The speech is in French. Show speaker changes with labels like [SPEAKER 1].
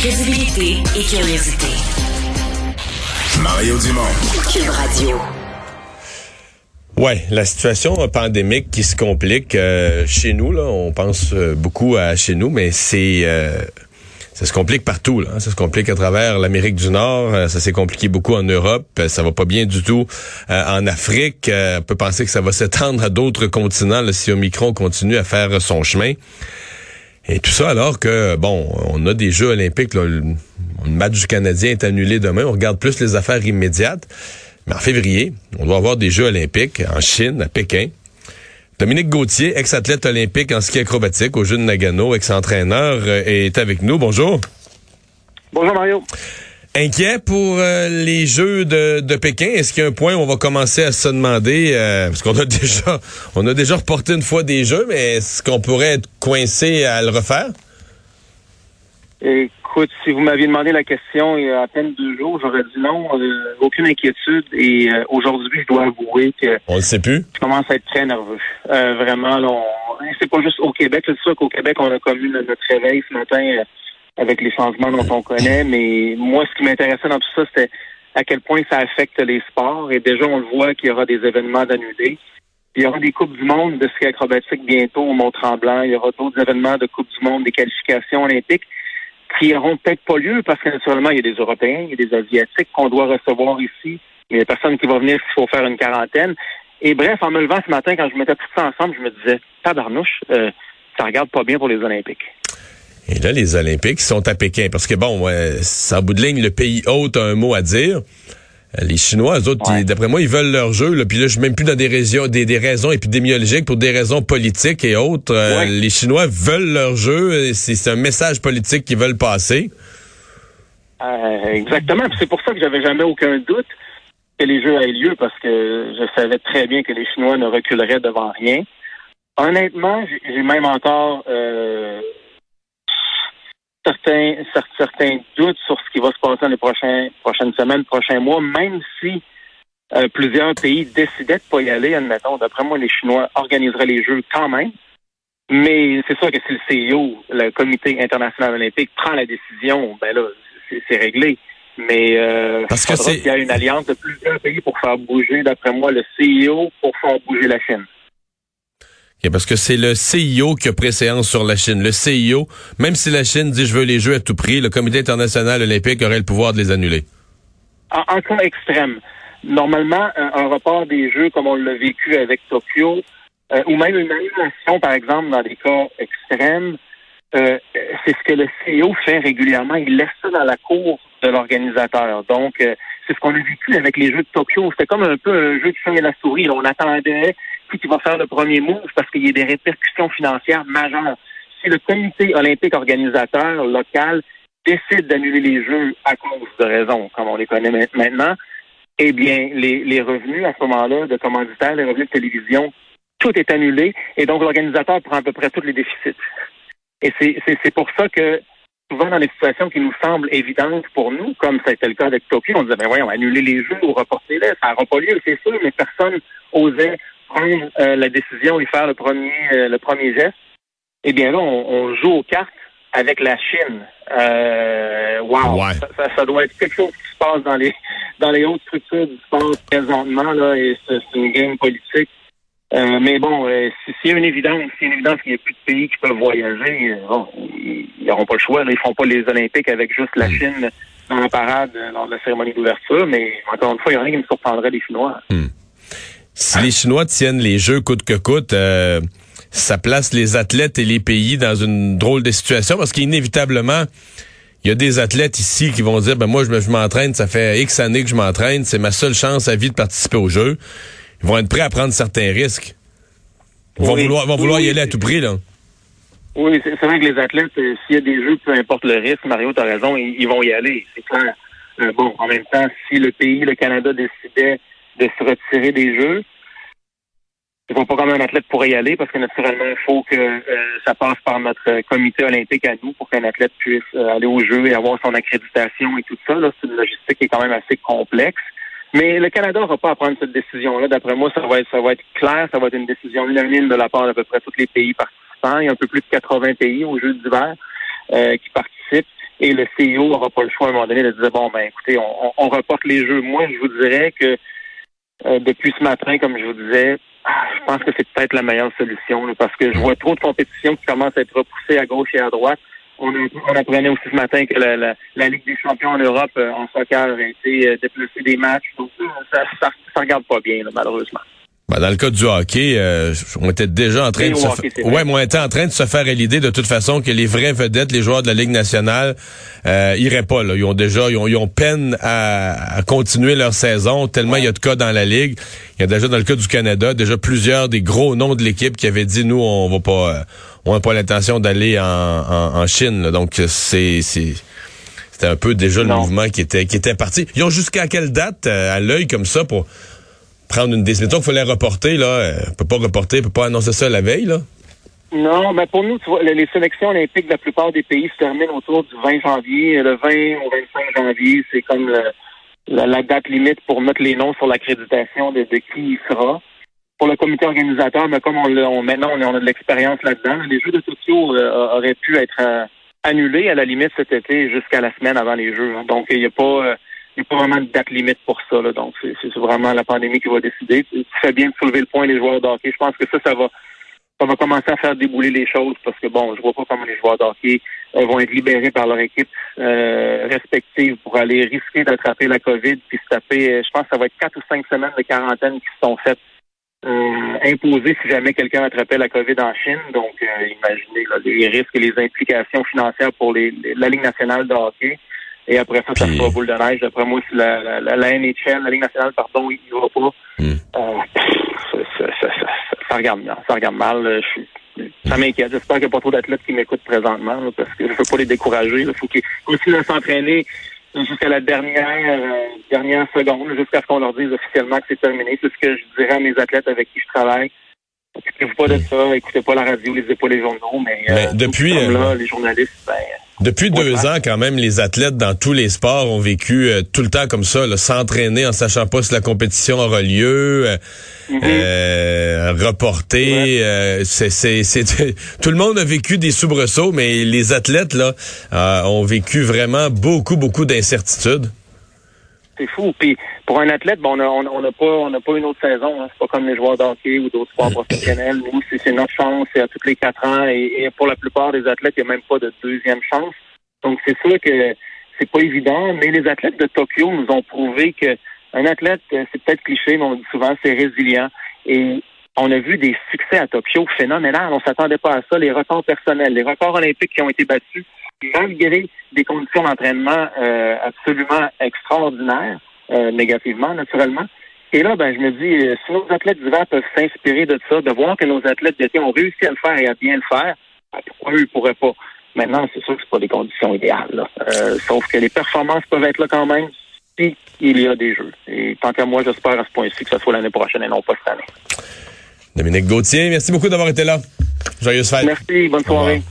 [SPEAKER 1] Crédibilité et curiosité.
[SPEAKER 2] Mario Dumont.
[SPEAKER 1] Cube Radio.
[SPEAKER 3] Ouais, la situation pandémique qui se complique euh, chez nous, là, on pense euh, beaucoup à chez nous, mais c'est euh, ça se complique partout. Là, hein. Ça se complique à travers l'Amérique du Nord. ça s'est compliqué beaucoup en Europe. ça va pas bien du tout en Afrique. on peut penser que ça va s'étendre à d'autres continents là, si Omicron continue à faire son chemin. Et tout ça alors que, bon, on a des Jeux olympiques. Le, match du Canadien est annulé demain. On regarde plus les affaires immédiates. Mais en février, on doit avoir des Jeux olympiques en Chine, à Pékin. Dominique Gauthier, ex-athlète olympique en ski acrobatique aux Jeux de Nagano, ex-entraîneur, euh, est avec nous. Bonjour.
[SPEAKER 4] Bonjour Mario.
[SPEAKER 3] Inquiet pour euh, les Jeux de, de Pékin. Est-ce qu'il y a un point où on va commencer à se demander, euh, parce qu'on a déjà, on a déjà reporté une fois des Jeux, mais est-ce qu'on pourrait être coincé à le refaire?
[SPEAKER 4] Écoute, si vous m'aviez demandé la question il y a à peine deux jours, j'aurais dit non, euh, aucune inquiétude. Et aujourd'hui, je dois avouer que
[SPEAKER 3] on le sait plus.
[SPEAKER 4] Je commence à être très nerveux. vraiment, là, c'est pas juste au Québec. C'est sûr qu'au Québec, on a connu notre réveil ce matin avec les changements dont on connaît. Mais moi, ce qui m'intéressait dans tout ça, c'était à quel point ça affecte les sports. Et déjà, on le voit qu'il y aura des événements d'annulés. Il y aura des Coupes du Monde de ski acrobatique bientôt au Mont-Tremblant. Il y aura d'autres événements de Coupes du Monde, des qualifications olympiques qui n'auront peut-être pas lieu parce que naturellement, il y a des Européens, il y a des Asiatiques qu'on doit recevoir ici. Il y a des personnes qui vont venir s'il faut faire une quarantaine. Et bref, en me levant ce matin, quand je mettais tout ça ensemble, je me disais, tabarnouche, euh, ça regarde pas bien pour les Olympiques.
[SPEAKER 3] Et là, les Olympiques sont à Pékin. Parce que, bon, c'est en bout de ligne, le pays hôte a un mot à dire. Euh, les Chinois, eux autres, d'après moi, ils veulent leur jeu. Là, puis là, je suis même plus dans des raisons, des, raisons épidémiologiques pour des raisons politiques et autres. Euh, les Chinois veulent leur jeu. C'est un message politique qu'ils veulent passer.
[SPEAKER 4] Euh, exactement. C'est pour ça que j'avais jamais aucun doute que les jeux aient lieu parce que je savais très bien que les Chinois ne reculeraient devant rien. Honnêtement, j'ai même encore certains, certains doutes sur ce qui va se passer dans les prochains, prochaines semaines, prochains mois, même si euh, plusieurs pays décidaient de pas y aller, admettons. D'après moi, les Chinois organiseraient les Jeux quand même. Mais c'est sûr que si le CIO, le Comité international olympique, prend la décision, ben là, c'est réglé. Mais euh,
[SPEAKER 3] Parce que
[SPEAKER 4] il y a une alliance de plusieurs pays pour faire bouger, d'après moi, le CIO pour faire bouger la Chine
[SPEAKER 3] parce que c'est le CIO qui a préséance sur la Chine. Le CIO, même si la Chine dit je veux les jeux à tout prix, le Comité international olympique aurait le pouvoir de les annuler.
[SPEAKER 4] En, cas extrême. Normalement, un, report des jeux comme on l'a vécu avec Tokyo, euh, ou même une annulation, par exemple, dans des cas extrêmes, euh, c'est ce que le CIO fait régulièrement. Il laisse ça dans la cour de l'organisateur. Donc, euh, c'est ce qu'on a vécu avec les Jeux de Tokyo. C'était comme un peu un jeu de chien et la souris. On attendait qui va faire le premier move parce qu'il y a des répercussions financières majeures. Si le comité olympique organisateur local décide d'annuler les Jeux à cause de raisons, comme on les connaît maintenant, eh bien, les, revenus à ce moment-là de commanditaires, les revenus de télévision, tout est annulé et donc l'organisateur prend à peu près tous les déficits. Et c'est pour ça que souvent dans les situations qui nous semblent évidentes pour nous, comme ça a été le cas avec Tokyo, on disait, ben voyons, annuler les jeux ou reporter-les, ça n'aura pas lieu, c'est sûr, mais personne osait prendre euh, la décision et faire le premier, euh, le premier geste, eh bien là, on, joue aux cartes avec la Chine. Euh, wow, ça, doit être quelque chose qui se passe dans les dans les hautes structures du sport présentement là, et c'est une game politique. mais bon, s'il y a une évidence, a une évidence qu'il n'y a plus de pays qui peuvent voyager, bon, ils n'auront pas le choix. Là, ils font pas les Olympiques avec juste la hmm. Chine dans la parade lors de la cérémonie d'ouverture, mais encore une fois, il n'y a rien qui me surprendrait des Chinois.
[SPEAKER 3] Hmm. Si les Chinois tiennent les jeux coûte que coûte, euh, ça place les athlètes et les pays dans une drôle de situation parce qu'inévitablement, il y a des athlètes ici qui vont dire, ben moi, je, m'entraîne, ça fait X années que je m'entraîne, c'est ma seule chance à vie de participer aux Jeux. Ils vont être prêts à prendre certains risques. Ils vont vouloir, y aller à tout prix, là.
[SPEAKER 4] Oui, c'est vrai que les athlètes, euh, s'il y a des jeux, peu importe le risque, Mario, tu as raison, ils, vont y aller. C'est clair. Euh, bon, en même temps, si le pays, le Canada, décidait de se retirer des Jeux. Ils vont pas comme un athlète pourrait y aller parce que naturellement, il faut que euh, ça passe par notre comité olympique à nous pour qu'un athlète puisse euh, aller aux Jeux et avoir son accréditation et tout ça. C'est une logistique qui est quand même assez complexe. Mais le Canada n'aura pas à prendre cette décision-là. D'après moi, ça va être ça va être clair, ça va être une décision unanime de la part d'à peu près tous les pays participants. Il y a un peu plus de 80 pays aux Jeux d'hiver euh, qui participent. et le CEO n'aura pas le choix à un moment donné de dire, bon, ben écoutez, on, on reporte les jeux. Moi, je vous dirais que euh, depuis ce matin, comme je vous disais, ah, je pense que c'est peut-être la meilleure solution parce que je vois trop de compétitions qui commencent à être repoussées à gauche et à droite. On, on apprenait aussi ce matin que la, la, Ligue des champions en Europe euh, en soccer a été euh, déplacée des matchs. Donc ça, ça regarde pas bien, malheureusement.
[SPEAKER 3] Ben, dans le cas du hockey, euh, on était déjà en train de se ouais, on était en train de se faire à l'idée de toute façon que les vraies vedettes, les joueurs de la Ligue nationale, euh, iraient pas. Là. Ils ont déjà, ils ont, peine à, continuer leur saison tellement il y a de cas dans la Ligue. Il y a déjà dans le cas du Canada, déjà plusieurs des gros noms de l'équipe qui avaient dit nous on va pas, euh, on n'a pas l'intention d'aller en, en, Chine. Donc c'est c'est c'était un peu déjà le mouvement qui était qui était parti. Ils ont jusqu'à quelle date euh, à l'œil comme ça pour prendre une décision. Il faut les reporter, là. On peut pas reporter, on peut pas annoncer ça la veille, là.
[SPEAKER 4] Non, mais pour nous, tu vois, les sélections olympiques de la plupart des pays se terminent autour du 20 janvier. Le 20 au 25 janvier, c'est comme la, date limite pour mettre les noms sur l'accréditation de, qui il sera. Pour le comité organisateur, mais comme on, maintenant on, a de l'expérience là-dedans, les Jeux de Tokyo euh, auraient pu être euh, annulés à la limite cet été jusqu'à la semaine avant les Jeux. Hein. Donc il n'y a pas euh, il pas vraiment de date limite pour ça. Là. Donc, c'est vraiment la pandémie qui va décider. Tu fais bien de soulever le point des joueurs d'hockey. Je pense que ça, ça va ça va commencer à faire débouler les choses parce que bon, je vois pas comment les joueurs d'hockey euh, vont être libérés par leur équipe euh, respective pour aller risquer d'attraper la COVID puis se taper. Euh, je pense que ça va être quatre ou cinq semaines de quarantaine qui sont faites euh, imposées si jamais quelqu'un attrapait la COVID en Chine. Donc, imaginez les risques et les implications financières pour les, la Ligue nationale de hockey. Et après ça, ça sera boule de neige. D'après moi, si la, la, la, NHL, la Ligue nationale, pardon, il n'y va pas, hmm. euh, ça, ça, ça, ça, regarde mal. Ça regarde mal. Je ça m'inquiète. J'espère qu'il n'y a pas trop d'athlètes qui m'écoutent présentement parce que je ne veux pas les décourager. Il faut qu'ils continuent à s'entraîner jusqu'à la dernière euh, dernière seconde, jusqu'à ce qu'on leur dise officiellement que c'est terminé. C'est ce que je dirais à mes athlètes avec qui je travaille. Occupez-vous pas de hmm. ça, écoutez pas la radio, lisez pas les journaux, mais, mais
[SPEAKER 3] euh, depuis
[SPEAKER 4] euh, là, les journalistes, ben,
[SPEAKER 3] depuis deux ans, quand même, les athlètes dans tous les sports ont vécu euh, tout le temps comme ça, s'entraîner en sachant pas si la compétition aura lieu, euh, mm-hmm. euh reporter. Euh, c'est, tout le monde a vécu des soubresauts, mais les athlètes là ont vécu vraiment beaucoup, beaucoup d'incertitudes.
[SPEAKER 4] C'est fou. Puis pour un athlète, bon, on n'a pas, on pas une autre saison. Hein. C'est pas comme les joueurs d'hockey ou d'autres sports professionnels. Nous, c'est notre chance. C'est à tous les quatre ans. Et, pour la plupart des athlètes, il n'y a même pas de deuxième chance. Donc c'est sûr que c'est pas évident. Mais les athlètes de Tokyo nous ont prouvé que un athlète, euh, c'est peut-être cliché, mais on dit souvent, c'est résilient. Et on a vu des succès à Tokyo phénoménal. On s'attendait pas à ça. Les records personnels, les records olympiques qui ont été battus malgré des conditions d'entraînement euh, absolument extraordinaires, euh, négativement, naturellement. Et là, ben, je me dis, euh, si nos athlètes d'hiver peuvent s'inspirer de ça, de voir que nos athlètes d'été ont réussi à le faire et à bien le faire, ben, pourquoi eux ne pourraient pas? Maintenant, c'est sûr que c'est pas des conditions idéales. sauf que les performances peuvent être là quand même si il y a des jeux. Et tant qu'à moi, j'espère à ce point-ci que ce soit l'année prochaine et non pas cette année.
[SPEAKER 3] Dominique Gauthier, merci beaucoup d'avoir été là. Joyeuse fête.
[SPEAKER 4] Merci, bonne soirée.